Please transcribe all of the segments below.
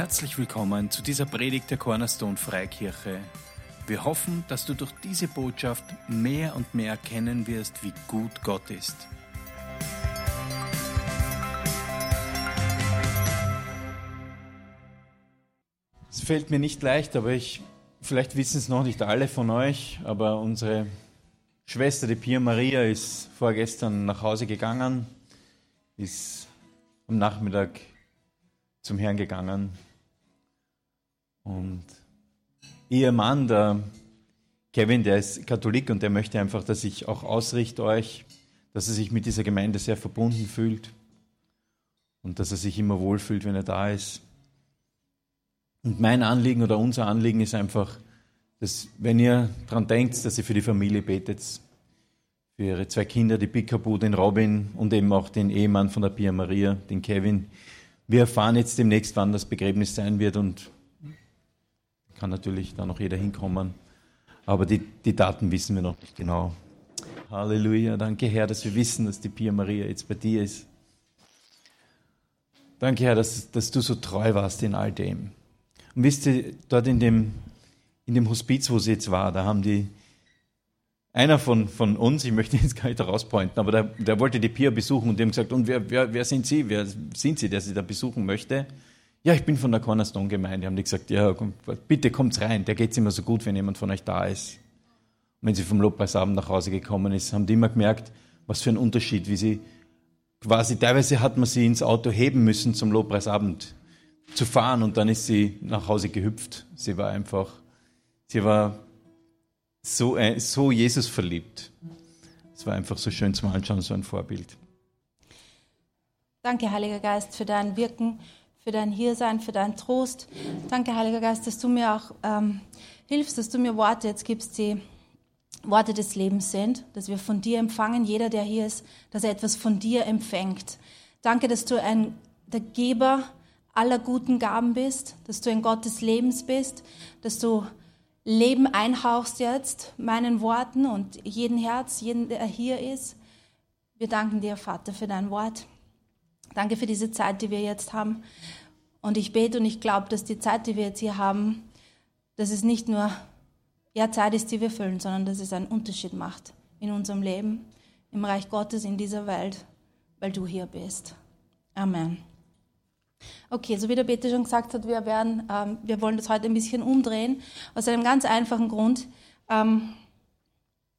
Herzlich willkommen zu dieser Predigt der Cornerstone Freikirche. Wir hoffen, dass du durch diese Botschaft mehr und mehr erkennen wirst, wie gut Gott ist. Es fällt mir nicht leicht, aber ich, vielleicht wissen es noch nicht alle von euch, aber unsere Schwester, die Pia Maria, ist vorgestern nach Hause gegangen, ist am Nachmittag zum Herrn gegangen. Und ihr Mann, der Kevin, der ist Katholik und der möchte einfach, dass ich auch ausrichte euch, dass er sich mit dieser Gemeinde sehr verbunden fühlt und dass er sich immer wohlfühlt, wenn er da ist. Und mein Anliegen oder unser Anliegen ist einfach, dass wenn ihr daran denkt, dass ihr für die Familie betet, für ihre zwei Kinder, die Pikabu, den Robin und eben auch den Ehemann von der Pia Maria, den Kevin, wir erfahren jetzt demnächst, wann das Begräbnis sein wird und kann natürlich da noch jeder hinkommen. Aber die, die Daten wissen wir noch nicht genau. Halleluja. Danke, Herr, dass wir wissen, dass die Pia Maria jetzt bei dir ist. Danke, Herr, dass, dass du so treu warst in all dem. Und wisst ihr, dort in dem, in dem Hospiz, wo sie jetzt war, da haben die, einer von, von uns, ich möchte jetzt gar nicht rauspointen, aber der, der wollte die Pia besuchen und dem gesagt, und wer, wer, wer sind Sie? Wer sind Sie, der Sie da besuchen möchte? Ja, ich bin von der Cornerstone-Gemeinde. Haben die gesagt, ja, bitte kommt rein, der geht's immer so gut, wenn jemand von euch da ist. Und wenn sie vom Lobpreisabend nach Hause gekommen ist, haben die immer gemerkt, was für ein Unterschied, wie sie quasi, teilweise hat man sie ins Auto heben müssen zum Lobpreisabend zu fahren und dann ist sie nach Hause gehüpft. Sie war einfach, sie war so, äh, so Jesus verliebt. Es war einfach so schön zum Anschauen, so ein Vorbild. Danke, Heiliger Geist, für dein Wirken, für dein Hiersein, für deinen Trost. Danke, Heiliger Geist, dass du mir auch ähm, hilfst, dass du mir Worte jetzt gibst, die Worte des Lebens sind, dass wir von dir empfangen, jeder, der hier ist, dass er etwas von dir empfängt. Danke, dass du ein, der Geber aller guten Gaben bist, dass du ein Gott des Lebens bist, dass du Leben einhauchst jetzt, meinen Worten und jeden Herz, jeden, der hier ist. Wir danken dir, Vater, für dein Wort. Danke für diese Zeit, die wir jetzt haben. Und ich bete und ich glaube, dass die Zeit, die wir jetzt hier haben, dass es nicht nur ja, Zeit ist, die wir füllen, sondern dass es einen Unterschied macht in unserem Leben, im Reich Gottes, in dieser Welt, weil du hier bist. Amen. Okay, so wie der Peter schon gesagt hat, wir, werden, ähm, wir wollen das heute ein bisschen umdrehen, aus einem ganz einfachen Grund, ähm,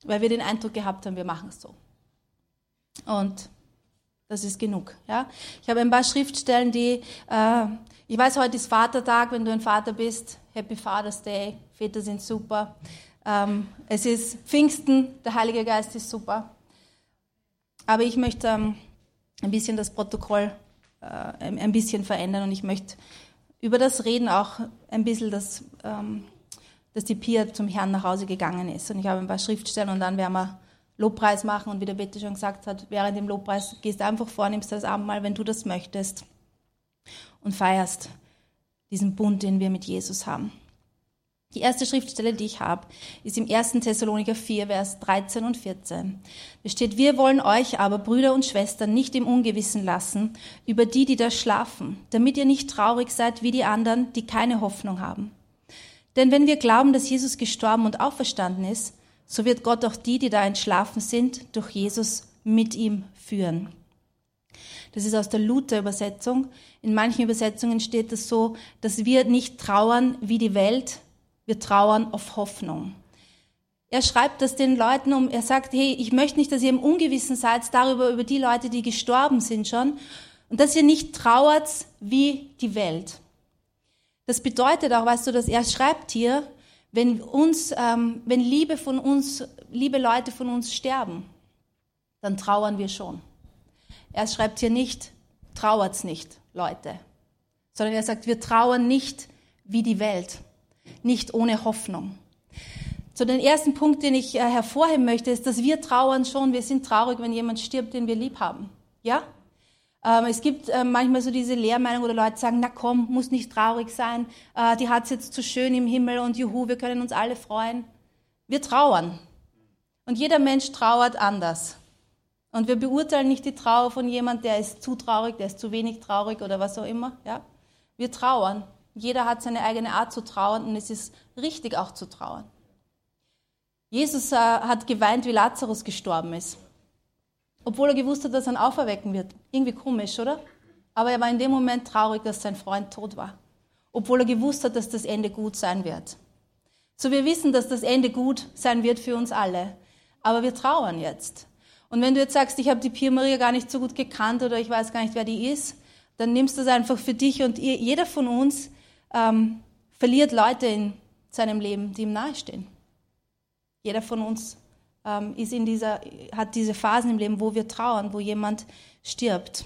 weil wir den Eindruck gehabt haben, wir machen es so. Und das ist genug. Ja? Ich habe ein paar Schriftstellen, die, äh, ich weiß, heute ist Vatertag, wenn du ein Vater bist, Happy Father's Day, Väter sind super. Ähm, es ist Pfingsten, der Heilige Geist ist super. Aber ich möchte ähm, ein bisschen das Protokoll äh, ein bisschen verändern und ich möchte über das reden auch ein bisschen, dass, ähm, dass die Pia zum Herrn nach Hause gegangen ist. Und ich habe ein paar Schriftstellen und dann werden wir Lobpreis machen und wie der Bitte schon gesagt hat, während dem Lobpreis gehst du einfach vor, nimmst das Abendmahl, wenn du das möchtest und feierst diesen Bund, den wir mit Jesus haben. Die erste Schriftstelle, die ich habe, ist im 1. Thessaloniker 4, Vers 13 und 14. Da steht, wir wollen euch aber, Brüder und Schwestern, nicht im Ungewissen lassen über die, die da schlafen, damit ihr nicht traurig seid wie die anderen, die keine Hoffnung haben. Denn wenn wir glauben, dass Jesus gestorben und auferstanden ist, so wird Gott auch die, die da entschlafen sind, durch Jesus mit ihm führen. Das ist aus der Luther-Übersetzung. In manchen Übersetzungen steht es so, dass wir nicht trauern wie die Welt, wir trauern auf Hoffnung. Er schreibt das den Leuten um, er sagt, hey, ich möchte nicht, dass ihr im Ungewissen seid darüber, über die Leute, die gestorben sind schon, und dass ihr nicht trauert wie die Welt. Das bedeutet auch, weißt du, dass er schreibt hier, wenn uns, ähm, wenn Liebe von uns, liebe Leute von uns sterben, dann trauern wir schon. Er schreibt hier nicht, trauert's nicht, Leute, sondern er sagt, wir trauern nicht wie die Welt nicht ohne Hoffnung. So den ersten Punkt, den ich äh, hervorheben möchte, ist, dass wir trauern schon. Wir sind traurig, wenn jemand stirbt, den wir lieb haben. Ja? Ähm, es gibt äh, manchmal so diese Lehrmeinung, oder Leute sagen, na komm, muss nicht traurig sein, äh, die hat's jetzt zu schön im Himmel und juhu, wir können uns alle freuen. Wir trauern. Und jeder Mensch trauert anders. Und wir beurteilen nicht die Trauer von jemand, der ist zu traurig, der ist zu wenig traurig oder was auch immer. Ja? Wir trauern. Jeder hat seine eigene Art zu trauern und es ist richtig auch zu trauern. Jesus äh, hat geweint, wie Lazarus gestorben ist. Obwohl er gewusst hat, dass er ihn auferwecken wird. Irgendwie komisch, oder? Aber er war in dem Moment traurig, dass sein Freund tot war. Obwohl er gewusst hat, dass das Ende gut sein wird. So wir wissen, dass das Ende gut sein wird für uns alle. Aber wir trauern jetzt. Und wenn du jetzt sagst, ich habe die Pia Maria gar nicht so gut gekannt oder ich weiß gar nicht, wer die ist, dann nimmst du das einfach für dich und jeder von uns ähm, verliert Leute in seinem Leben, die ihm nahestehen. Jeder von uns ähm, ist in dieser, hat diese Phasen im Leben, wo wir trauern, wo jemand stirbt.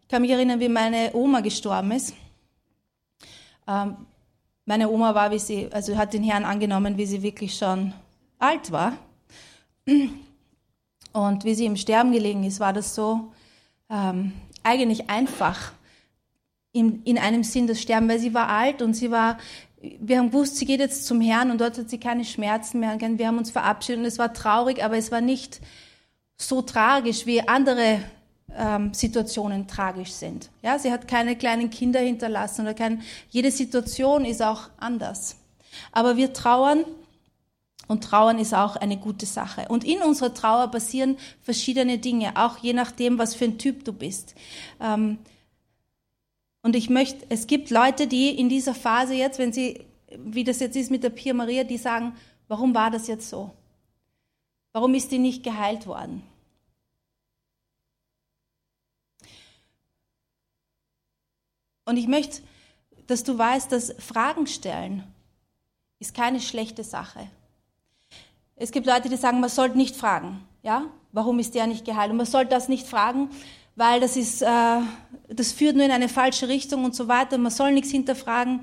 Ich kann mich erinnern, wie meine Oma gestorben ist. Ähm, meine Oma war, wie sie, also hat den Herrn angenommen, wie sie wirklich schon alt war. Und wie sie im Sterben gelegen ist, war das so ähm, eigentlich einfach in, in einem Sinn das Sterben, weil sie war alt und sie war, wir haben gewusst, sie geht jetzt zum Herrn und dort hat sie keine Schmerzen mehr. Wir haben uns verabschiedet und es war traurig, aber es war nicht so tragisch, wie andere ähm, Situationen tragisch sind. Ja, sie hat keine kleinen Kinder hinterlassen oder kein, jede Situation ist auch anders. Aber wir trauern und Trauern ist auch eine gute Sache. Und in unserer Trauer passieren verschiedene Dinge, auch je nachdem, was für ein Typ du bist. Ähm, und ich möchte, es gibt Leute, die in dieser Phase jetzt, wenn sie, wie das jetzt ist mit der Pia Maria, die sagen, warum war das jetzt so? Warum ist die nicht geheilt worden? Und ich möchte, dass du weißt, dass Fragen stellen ist keine schlechte Sache. Es gibt Leute, die sagen, man sollte nicht fragen. Ja? Warum ist der nicht geheilt? Und man sollte das nicht fragen, weil das ist, äh, das führt nur in eine falsche Richtung und so weiter. Man soll nichts hinterfragen.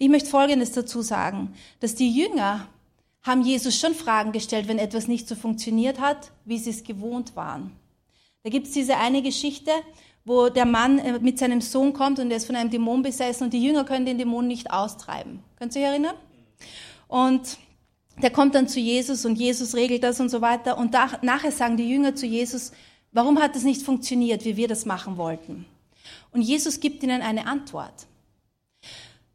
Ich möchte Folgendes dazu sagen, dass die Jünger haben Jesus schon Fragen gestellt, wenn etwas nicht so funktioniert hat, wie sie es gewohnt waren. Da gibt es diese eine Geschichte, wo der Mann äh, mit seinem Sohn kommt und er ist von einem Dämon besessen und die Jünger können den Dämon nicht austreiben. Könnt ihr euch erinnern? Und der kommt dann zu Jesus und Jesus regelt das und so weiter. Und da, nachher sagen die Jünger zu Jesus, warum hat das nicht funktioniert, wie wir das machen wollten? Und Jesus gibt ihnen eine Antwort.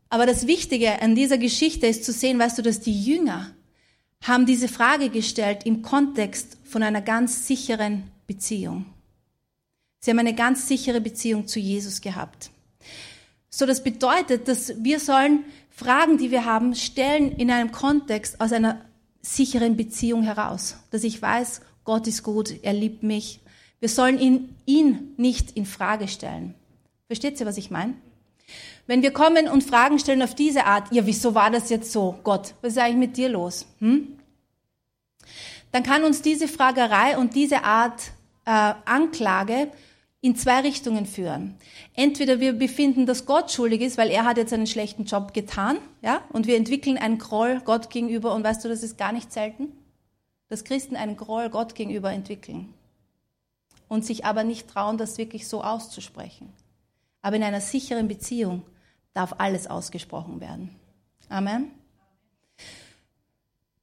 Aber das Wichtige an dieser Geschichte ist zu sehen, weißt du, dass die Jünger haben diese Frage gestellt im Kontext von einer ganz sicheren Beziehung. Sie haben eine ganz sichere Beziehung zu Jesus gehabt. So, das bedeutet, dass wir sollen Fragen, die wir haben, stellen in einem Kontext aus einer sicheren Beziehung heraus. Dass ich weiß, Gott ist gut, er liebt mich. Wir sollen ihn, ihn nicht in Frage stellen. Versteht ihr, was ich meine? Wenn wir kommen und Fragen stellen auf diese Art, ja, wieso war das jetzt so? Gott, was ist eigentlich mit dir los? Hm? Dann kann uns diese Fragerei und diese Art äh, Anklage in zwei Richtungen führen. Entweder wir befinden, dass Gott schuldig ist, weil er hat jetzt einen schlechten Job getan, ja, und wir entwickeln einen Groll Gott gegenüber und weißt du, das ist gar nicht selten, dass Christen einen Groll Gott gegenüber entwickeln und sich aber nicht trauen, das wirklich so auszusprechen. Aber in einer sicheren Beziehung darf alles ausgesprochen werden. Amen.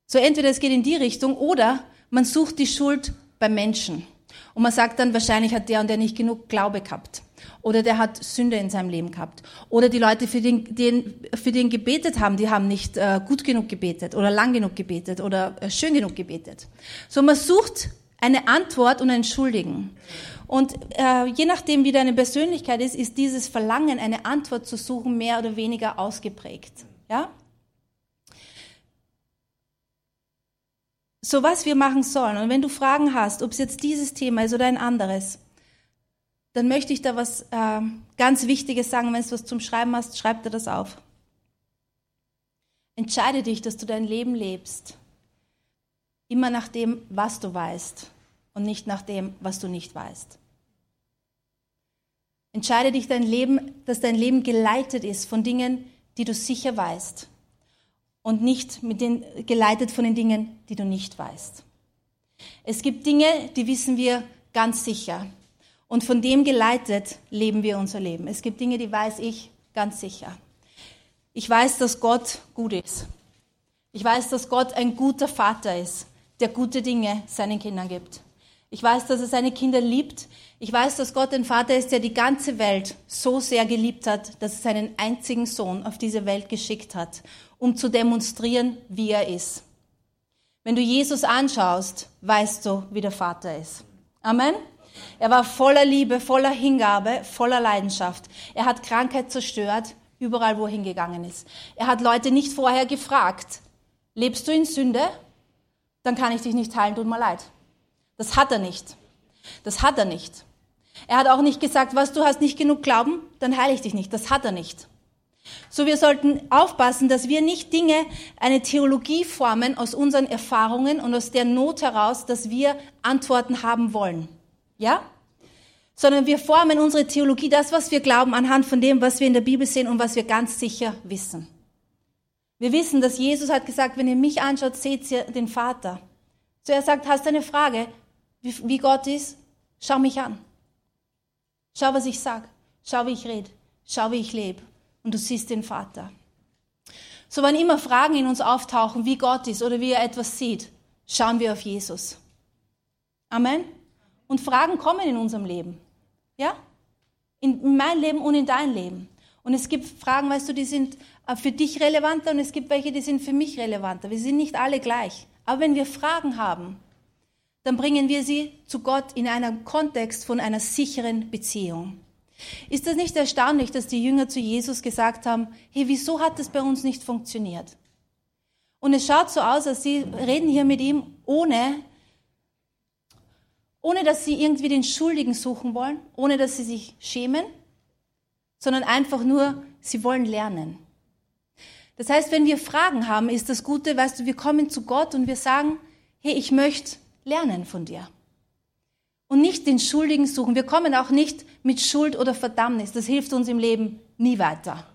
So entweder es geht in die Richtung oder man sucht die Schuld beim Menschen. Und man sagt dann, wahrscheinlich hat der und der nicht genug Glaube gehabt. Oder der hat Sünde in seinem Leben gehabt. Oder die Leute, für den, den, für den gebetet haben, die haben nicht äh, gut genug gebetet oder lang genug gebetet oder äh, schön genug gebetet. So, man sucht eine Antwort und einen Schuldigen. Und äh, je nachdem, wie deine Persönlichkeit ist, ist dieses Verlangen, eine Antwort zu suchen, mehr oder weniger ausgeprägt. Ja? So was wir machen sollen. Und wenn du Fragen hast, ob es jetzt dieses Thema ist oder ein anderes, dann möchte ich da was äh, ganz Wichtiges sagen. Wenn du was zum Schreiben hast, schreib dir das auf. Entscheide dich, dass du dein Leben lebst. Immer nach dem, was du weißt und nicht nach dem, was du nicht weißt. Entscheide dich, dein Leben, dass dein Leben geleitet ist von Dingen, die du sicher weißt und nicht mit den, geleitet von den Dingen, die du nicht weißt. Es gibt Dinge, die wissen wir ganz sicher. Und von dem geleitet leben wir unser Leben. Es gibt Dinge, die weiß ich ganz sicher. Ich weiß, dass Gott gut ist. Ich weiß, dass Gott ein guter Vater ist, der gute Dinge seinen Kindern gibt. Ich weiß, dass er seine Kinder liebt. Ich weiß, dass Gott ein Vater ist, der die ganze Welt so sehr geliebt hat, dass er seinen einzigen Sohn auf diese Welt geschickt hat, um zu demonstrieren, wie er ist. Wenn du Jesus anschaust, weißt du, wie der Vater ist. Amen. Er war voller Liebe, voller Hingabe, voller Leidenschaft. Er hat Krankheit zerstört, überall wo er hingegangen ist. Er hat Leute nicht vorher gefragt, lebst du in Sünde? Dann kann ich dich nicht heilen, tut mir leid. Das hat er nicht. Das hat er nicht. Er hat auch nicht gesagt, was du hast nicht genug Glauben, dann heile ich dich nicht. Das hat er nicht. So wir sollten aufpassen, dass wir nicht Dinge, eine Theologie formen aus unseren Erfahrungen und aus der Not heraus, dass wir Antworten haben wollen. Ja? Sondern wir formen unsere Theologie, das, was wir glauben, anhand von dem, was wir in der Bibel sehen und was wir ganz sicher wissen. Wir wissen, dass Jesus hat gesagt, wenn ihr mich anschaut, seht ihr den Vater. So er sagt, hast du eine Frage, wie Gott ist? Schau mich an. Schau, was ich sag. Schau, wie ich rede. Schau, wie ich lebe. Und du siehst den Vater. So, wann immer Fragen in uns auftauchen, wie Gott ist oder wie er etwas sieht, schauen wir auf Jesus. Amen. Und Fragen kommen in unserem Leben. Ja? In mein Leben und in dein Leben. Und es gibt Fragen, weißt du, die sind äh, für dich relevanter und es gibt welche, die sind für mich relevanter. Wir sind nicht alle gleich. Aber wenn wir Fragen haben, dann bringen wir sie zu Gott in einem Kontext von einer sicheren Beziehung. Ist das nicht erstaunlich, dass die Jünger zu Jesus gesagt haben, hey, wieso hat das bei uns nicht funktioniert? Und es schaut so aus, als sie reden hier mit ihm, ohne ohne dass sie irgendwie den Schuldigen suchen wollen, ohne dass sie sich schämen, sondern einfach nur, sie wollen lernen. Das heißt, wenn wir Fragen haben, ist das Gute, weißt du, wir kommen zu Gott und wir sagen, hey, ich möchte lernen von dir. Und nicht den Schuldigen suchen. Wir kommen auch nicht mit Schuld oder Verdammnis. Das hilft uns im Leben nie weiter.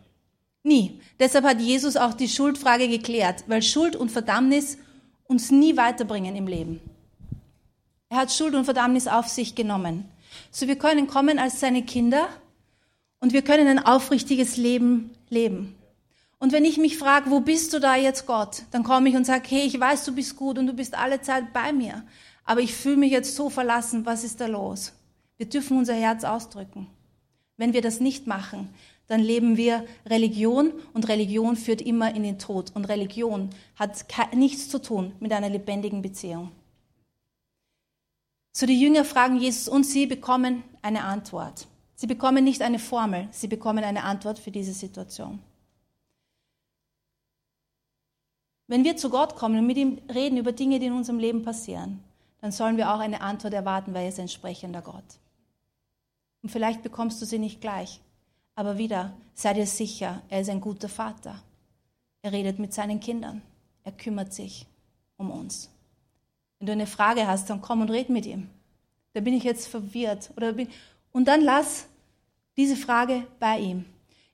Nie. Deshalb hat Jesus auch die Schuldfrage geklärt, weil Schuld und Verdammnis uns nie weiterbringen im Leben. Er hat Schuld und Verdammnis auf sich genommen. So wir können kommen als seine Kinder und wir können ein aufrichtiges Leben leben. Und wenn ich mich frage, wo bist du da jetzt Gott, dann komme ich und sage, hey, ich weiß, du bist gut und du bist alle Zeit bei mir, aber ich fühle mich jetzt so verlassen, was ist da los? Wir dürfen unser Herz ausdrücken. Wenn wir das nicht machen, dann leben wir Religion und Religion führt immer in den Tod und Religion hat nichts zu tun mit einer lebendigen Beziehung. So die Jünger fragen Jesus und sie bekommen eine Antwort. Sie bekommen nicht eine Formel, sie bekommen eine Antwort für diese Situation. Wenn wir zu Gott kommen und mit ihm reden über Dinge, die in unserem Leben passieren, dann sollen wir auch eine Antwort erwarten, weil er ist ein sprechender Gott. Und vielleicht bekommst du sie nicht gleich, aber wieder, sei dir sicher, er ist ein guter Vater. Er redet mit seinen Kindern. Er kümmert sich um uns. Wenn du eine Frage hast, dann komm und red mit ihm. Da bin ich jetzt verwirrt. Oder bin und dann lass diese Frage bei ihm.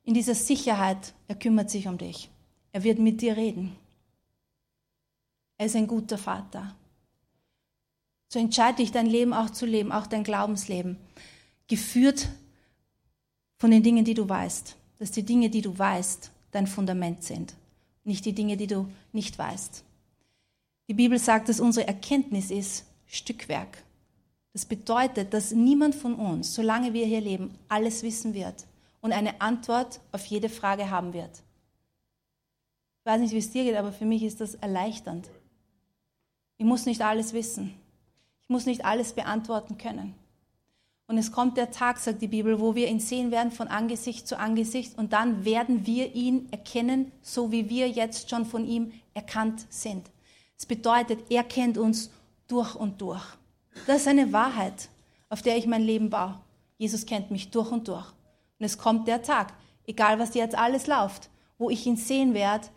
In dieser Sicherheit, er kümmert sich um dich. Er wird mit dir reden. Er ist ein guter Vater. So entscheide dich, dein Leben auch zu leben, auch dein Glaubensleben. Geführt von den Dingen, die du weißt. Dass die Dinge, die du weißt, dein Fundament sind. Nicht die Dinge, die du nicht weißt. Die Bibel sagt, dass unsere Erkenntnis ist Stückwerk. Das bedeutet, dass niemand von uns, solange wir hier leben, alles wissen wird und eine Antwort auf jede Frage haben wird. Ich weiß nicht, wie es dir geht, aber für mich ist das erleichternd. Ich muss nicht alles wissen. Ich muss nicht alles beantworten können. Und es kommt der Tag, sagt die Bibel, wo wir ihn sehen werden von Angesicht zu Angesicht und dann werden wir ihn erkennen, so wie wir jetzt schon von ihm erkannt sind. Es bedeutet, er kennt uns durch und durch. Das ist eine Wahrheit, auf der ich mein Leben baue. Jesus kennt mich durch und durch. Und es kommt der Tag, egal was jetzt alles läuft, wo ich ihn sehen werde,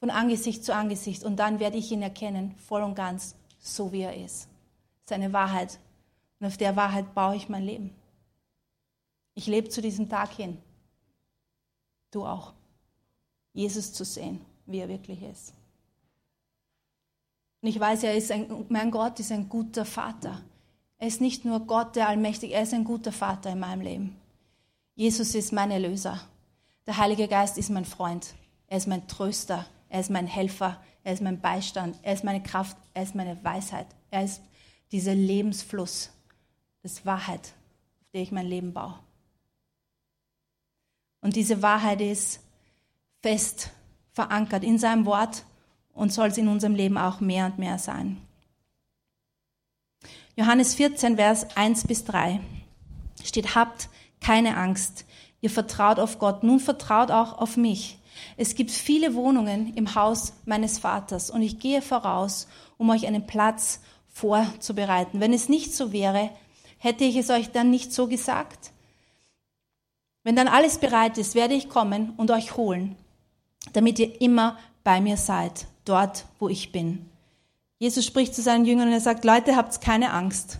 von Angesicht zu Angesicht. Und dann werde ich ihn erkennen, voll und ganz, so wie er ist. Das ist eine Wahrheit. Und auf der Wahrheit baue ich mein Leben. Ich lebe zu diesem Tag hin. Du auch. Jesus zu sehen, wie er wirklich ist. Und ich weiß, er ist ein, mein Gott ist ein guter Vater. Er ist nicht nur Gott, der Allmächtige, er ist ein guter Vater in meinem Leben. Jesus ist mein Erlöser. Der Heilige Geist ist mein Freund. Er ist mein Tröster. Er ist mein Helfer. Er ist mein Beistand. Er ist meine Kraft. Er ist meine Weisheit. Er ist dieser Lebensfluss, das Wahrheit, auf der ich mein Leben baue. Und diese Wahrheit ist fest verankert in seinem Wort und soll es in unserem Leben auch mehr und mehr sein. Johannes 14, Vers 1 bis 3 steht, habt keine Angst, ihr vertraut auf Gott, nun vertraut auch auf mich. Es gibt viele Wohnungen im Haus meines Vaters und ich gehe voraus, um euch einen Platz vorzubereiten. Wenn es nicht so wäre, hätte ich es euch dann nicht so gesagt. Wenn dann alles bereit ist, werde ich kommen und euch holen, damit ihr immer bei mir seid, dort, wo ich bin. Jesus spricht zu seinen Jüngern und er sagt, Leute, habt keine Angst.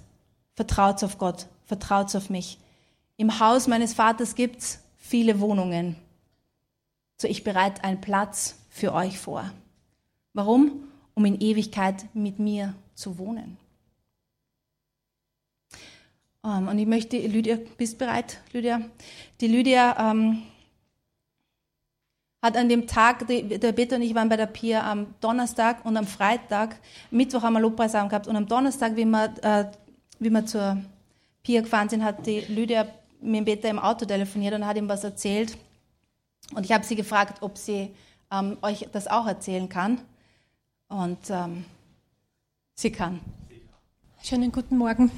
Vertraut auf Gott, vertraut auf mich. Im Haus meines Vaters gibt's viele Wohnungen. So ich bereite einen Platz für euch vor. Warum? Um in Ewigkeit mit mir zu wohnen. Um, ähm, und ich möchte, Lydia, bist bereit, Lydia? Die Lydia ähm, hat an dem Tag, der Peter und ich waren bei der Pia am Donnerstag und am Freitag, Mittwoch haben wir Lobpreisabend gehabt und am Donnerstag, wie wir, äh, wie wir zur Pia gefahren sind, hat die Lydia mit dem Peter im Auto telefoniert und hat ihm was erzählt. Und ich habe sie gefragt, ob sie ähm, euch das auch erzählen kann. Und ähm, sie kann. Schönen guten Morgen.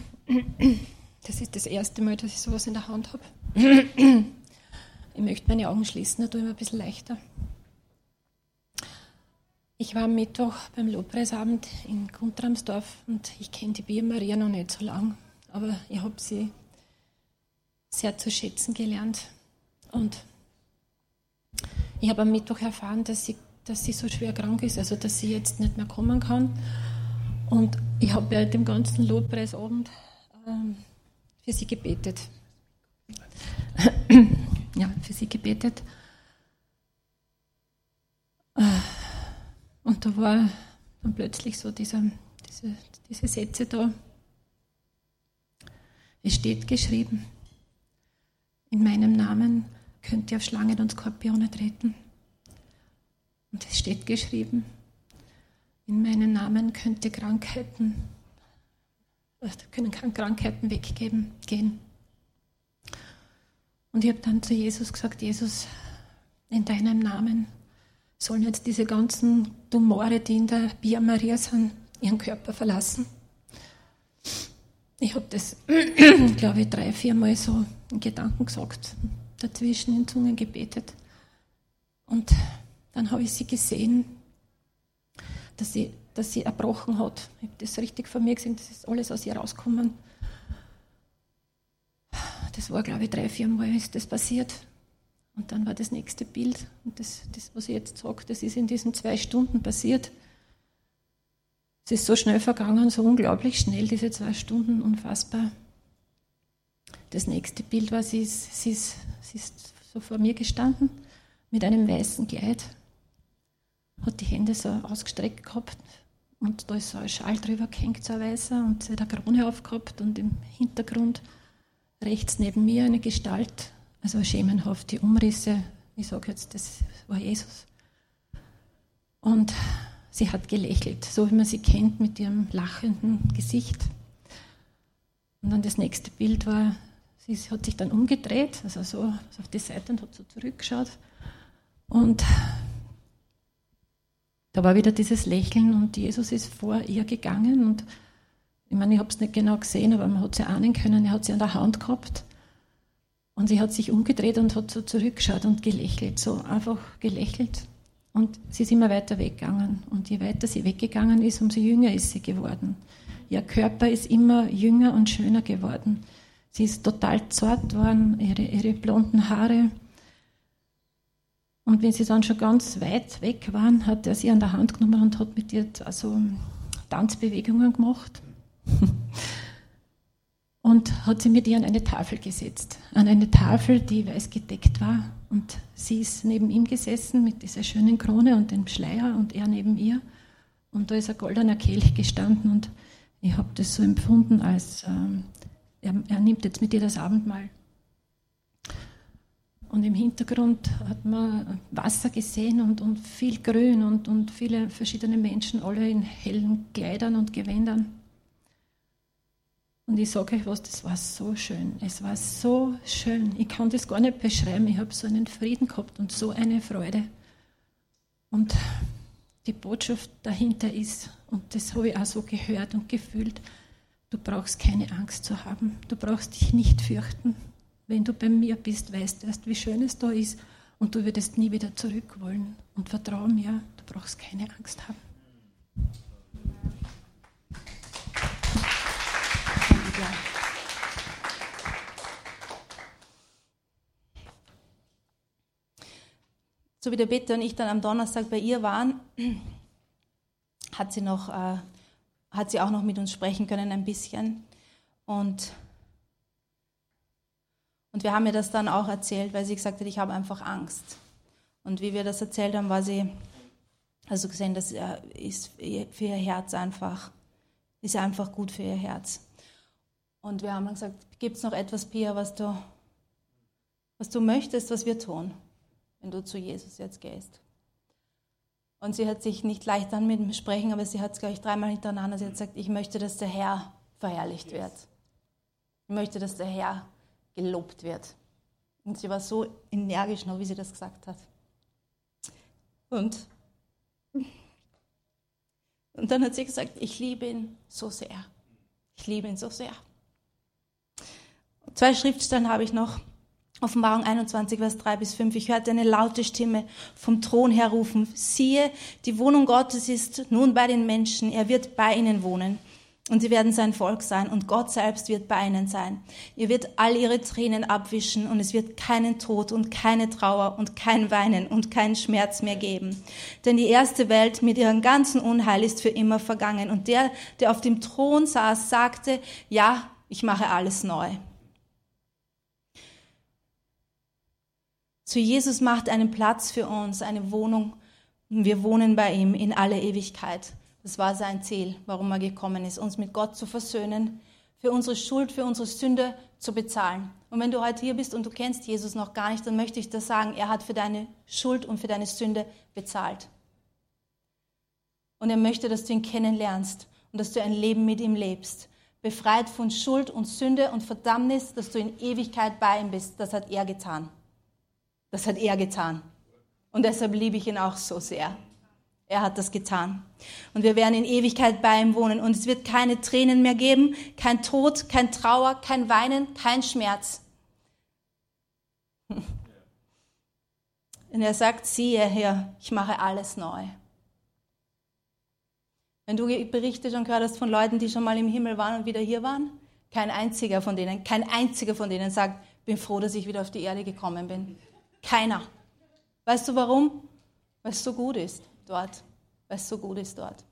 Das ist das erste Mal, dass ich sowas in der Hand habe. Ich möchte meine Augen schließen, dann tue ich mir ein bisschen leichter. Ich war am Mittwoch beim Lobpreisabend in Guntramsdorf und ich kenne die Bier Maria noch nicht so lang, aber ich habe sie sehr zu schätzen gelernt. Und ich habe am Mittwoch erfahren, dass sie, dass sie so schwer krank ist, also dass sie jetzt nicht mehr kommen kann. Und ich habe bei dem ganzen Lobpreisabend ähm, für sie gebetet ja, für sie gebetet. Äh, und da war dann plötzlich so dieser, diese, diese Sätze da. Es steht geschrieben, in meinem Namen könnt ihr auf Schlangen und Skorpione treten. Und es steht geschrieben, in meinem Namen könnt ihr Krankheiten, äh, können Krankheiten weggeben, gehen. Und ich habe dann zu Jesus gesagt, Jesus, in deinem Namen sollen jetzt diese ganzen Tumore, die in der Bia Maria sind, ihren Körper verlassen. Ich habe das, glaube ich, drei, vier Mal so in Gedanken gesagt, dazwischen in Zungen gebetet. Und dann habe ich sie gesehen, dass sie, dass sie erbrochen hat. Ich habe das richtig vor mir gesehen, das ist alles aus ihr rausgekommen das war, glaube ich, drei, vier Mal ist das passiert. Und dann war das nächste Bild. Und das, das was ich jetzt sage, das ist in diesen zwei Stunden passiert. Es ist so schnell vergangen, so unglaublich schnell, diese zwei Stunden, unfassbar. Das nächste Bild war, sie ist, sie ist, sie ist so vor mir gestanden mit einem weißen Kleid, hat die Hände so ausgestreckt gehabt und da ist so ein Schal drüber gehängt, so ein weißer, und sie hat eine Krone aufgehabt und im Hintergrund rechts neben mir eine Gestalt, also schemenhaft die Umrisse. Ich sage jetzt, das war Jesus. Und sie hat gelächelt, so wie man sie kennt, mit ihrem lachenden Gesicht. Und dann das nächste Bild war, sie hat sich dann umgedreht, also so auf die Seite und hat so zurückgeschaut. Und da war wieder dieses Lächeln und Jesus ist vor ihr gegangen und ich meine, ich habe es nicht genau gesehen, aber man hat sie ahnen können, er hat sie an der Hand gehabt. Und sie hat sich umgedreht und hat so zurückgeschaut und gelächelt, so einfach gelächelt. Und sie ist immer weiter weggegangen. Und je weiter sie weggegangen ist, umso jünger ist sie geworden. Ihr Körper ist immer jünger und schöner geworden. Sie ist total zart worden, ihre, ihre blonden Haare. Und wenn sie dann schon ganz weit weg waren, hat er sie an der Hand genommen und hat mit ihr also Tanzbewegungen gemacht. Und hat sie mit ihr an eine Tafel gesetzt. An eine Tafel, die weiß gedeckt war. Und sie ist neben ihm gesessen mit dieser schönen Krone und dem Schleier und er neben ihr. Und da ist ein goldener Kelch gestanden und ich habe das so empfunden, als ähm, er, er, nimmt jetzt mit ihr das Abendmahl. Und im Hintergrund hat man Wasser gesehen und, und viel Grün und, und viele verschiedene Menschen, alle in hellen Kleidern und Gewändern. Und ich sage euch was, das war so schön. Es war so schön. Ich kann das gar nicht beschreiben. Ich habe so einen Frieden gehabt und so eine Freude. Und die Botschaft dahinter ist, und das habe ich auch so gehört und gefühlt, du brauchst keine Angst zu haben. Du brauchst dich nicht fürchten. Wenn du bei mir bist, weißt du erst, wie schön es da ist. Und du würdest nie wieder zurück wollen. Und vertraue mir, du brauchst keine Angst haben. So wie der Peter und ich dann am Donnerstag bei ihr waren, hat sie, noch, äh, hat sie auch noch mit uns sprechen können ein bisschen. Und, und wir haben ihr das dann auch erzählt, weil sie gesagt hat, ich habe einfach Angst. Und wie wir das erzählt haben, war sie, also gesehen, das äh, ist für ihr Herz einfach, ist einfach gut für ihr Herz. Und wir haben dann gesagt, gibt es noch etwas, Pia, was du, was du möchtest, was wir tun, wenn du zu Jesus jetzt gehst? Und sie hat sich nicht leicht an mit dem Sprechen, aber sie hat es, glaube ich, dreimal hintereinander. Sie hat gesagt, ich möchte, dass der Herr verherrlicht wird. Ich möchte, dass der Herr gelobt wird. Und sie war so energisch noch, wie sie das gesagt hat. Und, und dann hat sie gesagt, ich liebe ihn so sehr. Ich liebe ihn so sehr. Zwei Schriftstellen habe ich noch. Offenbarung 21, Vers 3 bis 5. Ich hörte eine laute Stimme vom Thron her rufen. Siehe, die Wohnung Gottes ist nun bei den Menschen. Er wird bei ihnen wohnen. Und sie werden sein Volk sein und Gott selbst wird bei ihnen sein. Ihr wird all ihre Tränen abwischen und es wird keinen Tod und keine Trauer und kein Weinen und keinen Schmerz mehr geben. Denn die erste Welt mit ihrem ganzen Unheil ist für immer vergangen. Und der, der auf dem Thron saß, sagte, ja, ich mache alles neu. Zu Jesus macht einen Platz für uns, eine Wohnung. Wir wohnen bei ihm in alle Ewigkeit. Das war sein Ziel, warum er gekommen ist, uns mit Gott zu versöhnen, für unsere Schuld, für unsere Sünde zu bezahlen. Und wenn du heute hier bist und du kennst Jesus noch gar nicht, dann möchte ich dir sagen, er hat für deine Schuld und für deine Sünde bezahlt. Und er möchte, dass du ihn kennenlernst und dass du ein Leben mit ihm lebst. Befreit von Schuld und Sünde und Verdammnis, dass du in Ewigkeit bei ihm bist. Das hat er getan. Das hat er getan. Und deshalb liebe ich ihn auch so sehr. Er hat das getan. Und wir werden in Ewigkeit bei ihm wohnen. Und es wird keine Tränen mehr geben, kein Tod, kein Trauer, kein Weinen, kein Schmerz. Und er sagt, siehe her, ich mache alles neu. Wenn du Berichte schon gehört hast von Leuten, die schon mal im Himmel waren und wieder hier waren, kein einziger von denen, kein einziger von denen sagt, bin froh, dass ich wieder auf die Erde gekommen bin. Keiner. Weißt du warum? Weil es so gut ist dort. Weil es so gut ist dort.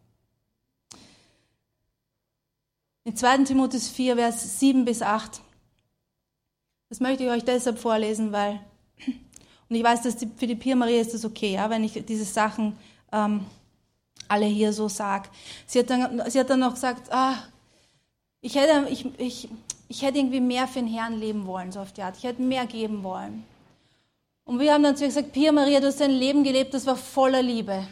In 2. Timotheus 4, Vers 7 bis 8. Das möchte ich euch deshalb vorlesen, weil, und ich weiß, dass die, für die Pia Maria ist das okay, ja, wenn ich diese Sachen ähm, alle hier so sage. Sie, hat dann, sie hat dann noch gesagt, ah, ich hätte, ich, ich, ich hätte irgendwie mehr für den Herrn leben wollen, so auf die Art. Ich hätte mehr geben wollen. Und wir haben dann zu ihr gesagt, Pia Maria, du hast ein Leben gelebt, das war voller Liebe,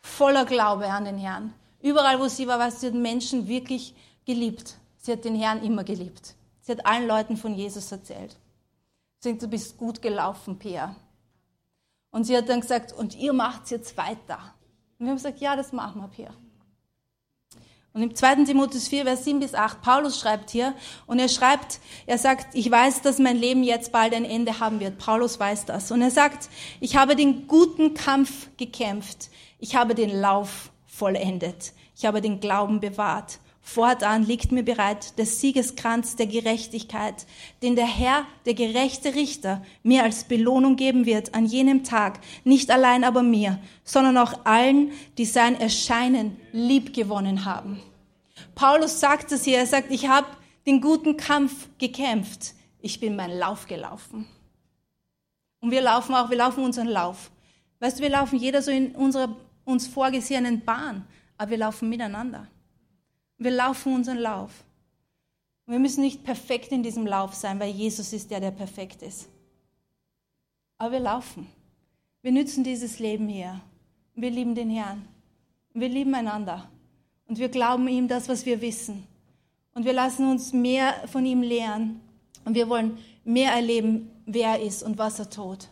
voller Glaube an den Herrn. Überall, wo sie war, du, sie hat Menschen wirklich geliebt. Sie hat den Herrn immer geliebt. Sie hat allen Leuten von Jesus erzählt. Sie sagt, du bist gut gelaufen, Pia. Und sie hat dann gesagt, und ihr macht es jetzt weiter. Und wir haben gesagt, ja, das machen wir, Pia. Und im 2. Timotheus 4, Vers 7 bis 8, Paulus schreibt hier, und er schreibt, er sagt, ich weiß, dass mein Leben jetzt bald ein Ende haben wird. Paulus weiß das. Und er sagt, ich habe den guten Kampf gekämpft. Ich habe den Lauf vollendet. Ich habe den Glauben bewahrt. Fortan liegt mir bereit der Siegeskranz der Gerechtigkeit, den der Herr, der gerechte Richter, mir als Belohnung geben wird an jenem Tag, nicht allein aber mir, sondern auch allen, die sein Erscheinen liebgewonnen haben. Paulus sagt es hier, er sagt, ich habe den guten Kampf gekämpft, ich bin meinen Lauf gelaufen. Und wir laufen auch, wir laufen unseren Lauf. Weißt du, wir laufen jeder so in unserer uns vorgesehenen Bahn, aber wir laufen miteinander. Wir laufen unseren Lauf. wir müssen nicht perfekt in diesem Lauf sein, weil Jesus ist der, der perfekt ist. Aber wir laufen. Wir nützen dieses Leben hier. Wir lieben den Herrn. Wir lieben einander. Und wir glauben ihm das, was wir wissen. Und wir lassen uns mehr von ihm lehren. Und wir wollen mehr erleben, wer er ist und was er tut.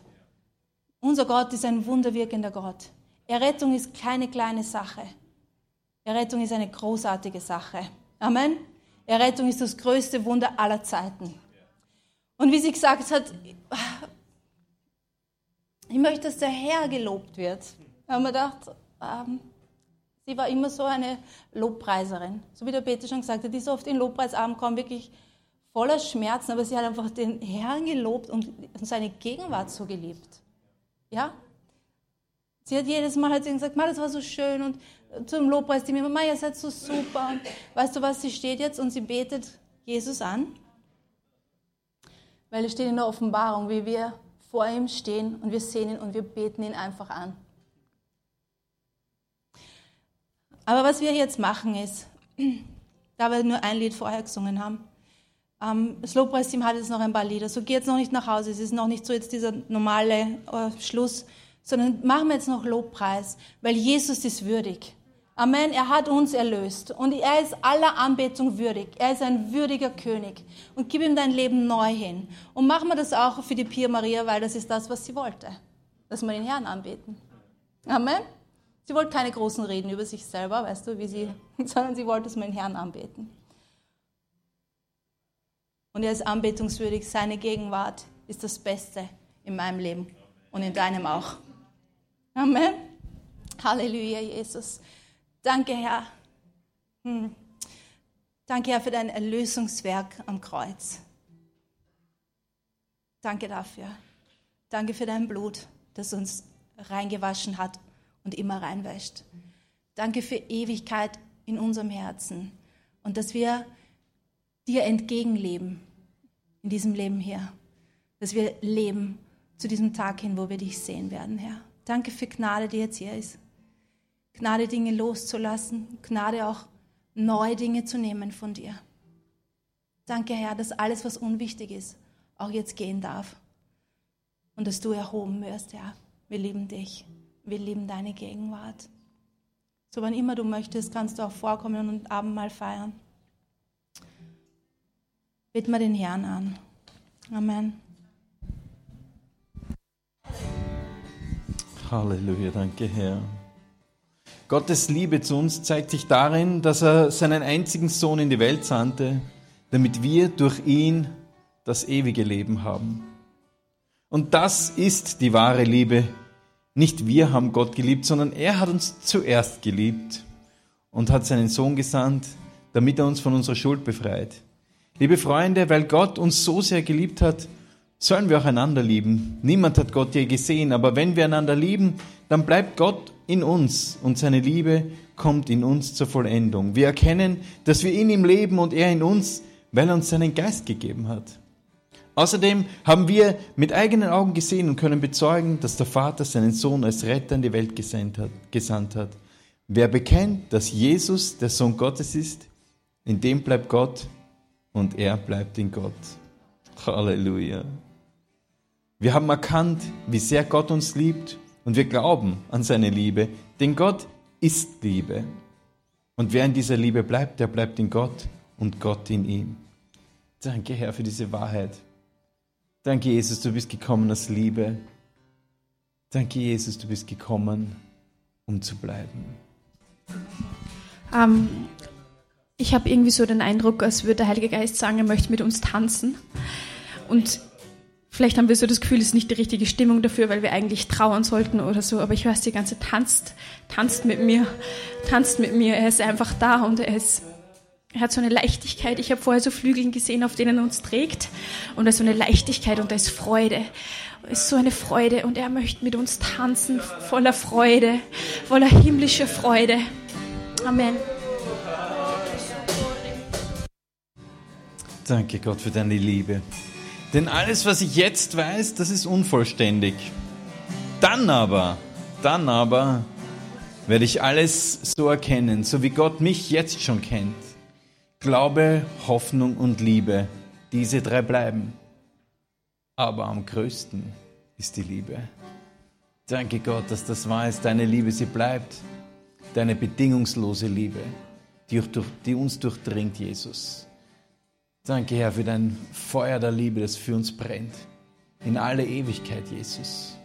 Unser Gott ist ein wunderwirkender Gott. Errettung ist keine kleine Sache. Errettung ist eine großartige Sache. Amen. Errettung ist das größte Wunder aller Zeiten. Und wie sie gesagt hat, ich möchte, dass der Herr gelobt wird. Da haben wir gedacht, ähm, sie war immer so eine Lobpreiserin. So wie der Peter schon gesagt hat, die ist oft in Lobpreisabend gekommen, wirklich voller Schmerzen, aber sie hat einfach den Herrn gelobt und seine Gegenwart so geliebt. Ja? Sie hat jedes Mal hat sie gesagt, das war so schön und zum Lobpreis, die mir immer, ihr seid so super. Und weißt du was, sie steht jetzt und sie betet Jesus an, weil es steht in der Offenbarung, wie wir vor ihm stehen und wir sehen ihn und wir beten ihn einfach an. Aber was wir jetzt machen ist, da wir nur ein Lied vorher gesungen haben, ähm, das Lobpreisteam hat jetzt noch ein paar Lieder. So geht jetzt noch nicht nach Hause. Es ist noch nicht so jetzt dieser normale äh, Schluss, sondern machen wir jetzt noch Lobpreis, weil Jesus ist würdig. Amen. Er hat uns erlöst und er ist aller Anbetung würdig. Er ist ein würdiger König und gib ihm dein Leben neu hin. Und machen wir das auch für die Pia Maria, weil das ist das, was sie wollte, dass wir den Herrn anbeten. Amen. Sie wollte keine großen Reden über sich selber, weißt du, wie sie, sondern sie wollte, dass wir den Herrn anbeten. Und er ist anbetungswürdig. Seine Gegenwart ist das Beste in meinem Leben und in deinem auch. Amen. Halleluja, Jesus. Danke, Herr. Hm. Danke, Herr, für dein Erlösungswerk am Kreuz. Danke dafür. Danke für dein Blut, das uns reingewaschen hat und immer reinwäscht. Danke für Ewigkeit in unserem Herzen und dass wir dir entgegenleben in diesem Leben hier. Dass wir leben zu diesem Tag hin, wo wir dich sehen werden, Herr. Danke für Gnade, die jetzt hier ist. Gnade, Dinge loszulassen, Gnade auch neue Dinge zu nehmen von dir. Danke, Herr, dass alles, was unwichtig ist, auch jetzt gehen darf. Und dass du erhoben wirst, Herr. Wir lieben dich. Wir lieben deine Gegenwart. So, wann immer du möchtest, kannst du auch vorkommen und Abendmahl feiern. Bitten wir den Herrn an. Amen. Halleluja, danke Herr. Gottes Liebe zu uns zeigt sich darin, dass er seinen einzigen Sohn in die Welt sandte, damit wir durch ihn das ewige Leben haben. Und das ist die wahre Liebe. Nicht wir haben Gott geliebt, sondern er hat uns zuerst geliebt und hat seinen Sohn gesandt, damit er uns von unserer Schuld befreit. Liebe Freunde, weil Gott uns so sehr geliebt hat, sollen wir auch einander lieben. Niemand hat Gott je gesehen, aber wenn wir einander lieben, dann bleibt Gott in uns und seine Liebe kommt in uns zur Vollendung. Wir erkennen, dass wir in ihm leben und er in uns, weil er uns seinen Geist gegeben hat. Außerdem haben wir mit eigenen Augen gesehen und können bezeugen, dass der Vater seinen Sohn als Retter in die Welt gesandt hat. Wer bekennt, dass Jesus der Sohn Gottes ist, in dem bleibt Gott und er bleibt in Gott. Halleluja. Wir haben erkannt, wie sehr Gott uns liebt und wir glauben an seine Liebe, denn Gott ist Liebe. Und wer in dieser Liebe bleibt, der bleibt in Gott und Gott in ihm. Danke, Herr, für diese Wahrheit. Danke, Jesus, du bist gekommen aus Liebe. Danke, Jesus, du bist gekommen, um zu bleiben. Ähm, ich habe irgendwie so den Eindruck, als würde der Heilige Geist sagen, er möchte mit uns tanzen. Und Vielleicht haben wir so das Gefühl, es ist nicht die richtige Stimmung dafür, weil wir eigentlich trauern sollten oder so. Aber ich weiß, die ganze tanzt, tanzt mit mir, tanzt mit mir. Er ist einfach da und er ist, er hat so eine Leichtigkeit. Ich habe vorher so Flügeln gesehen, auf denen er uns trägt. Und da ist so eine Leichtigkeit und da ist Freude. Ist so eine Freude und er möchte mit uns tanzen, voller Freude, voller himmlischer Freude. Amen. Danke Gott für deine Liebe. Denn alles, was ich jetzt weiß, das ist unvollständig. Dann aber, dann aber werde ich alles so erkennen, so wie Gott mich jetzt schon kennt. Glaube, Hoffnung und Liebe, diese drei bleiben. Aber am größten ist die Liebe. Danke Gott, dass das wahr ist. Deine Liebe, sie bleibt. Deine bedingungslose Liebe, die, die uns durchdringt, Jesus. Danke, Herr, für dein Feuer der Liebe, das für uns brennt. In alle Ewigkeit, Jesus.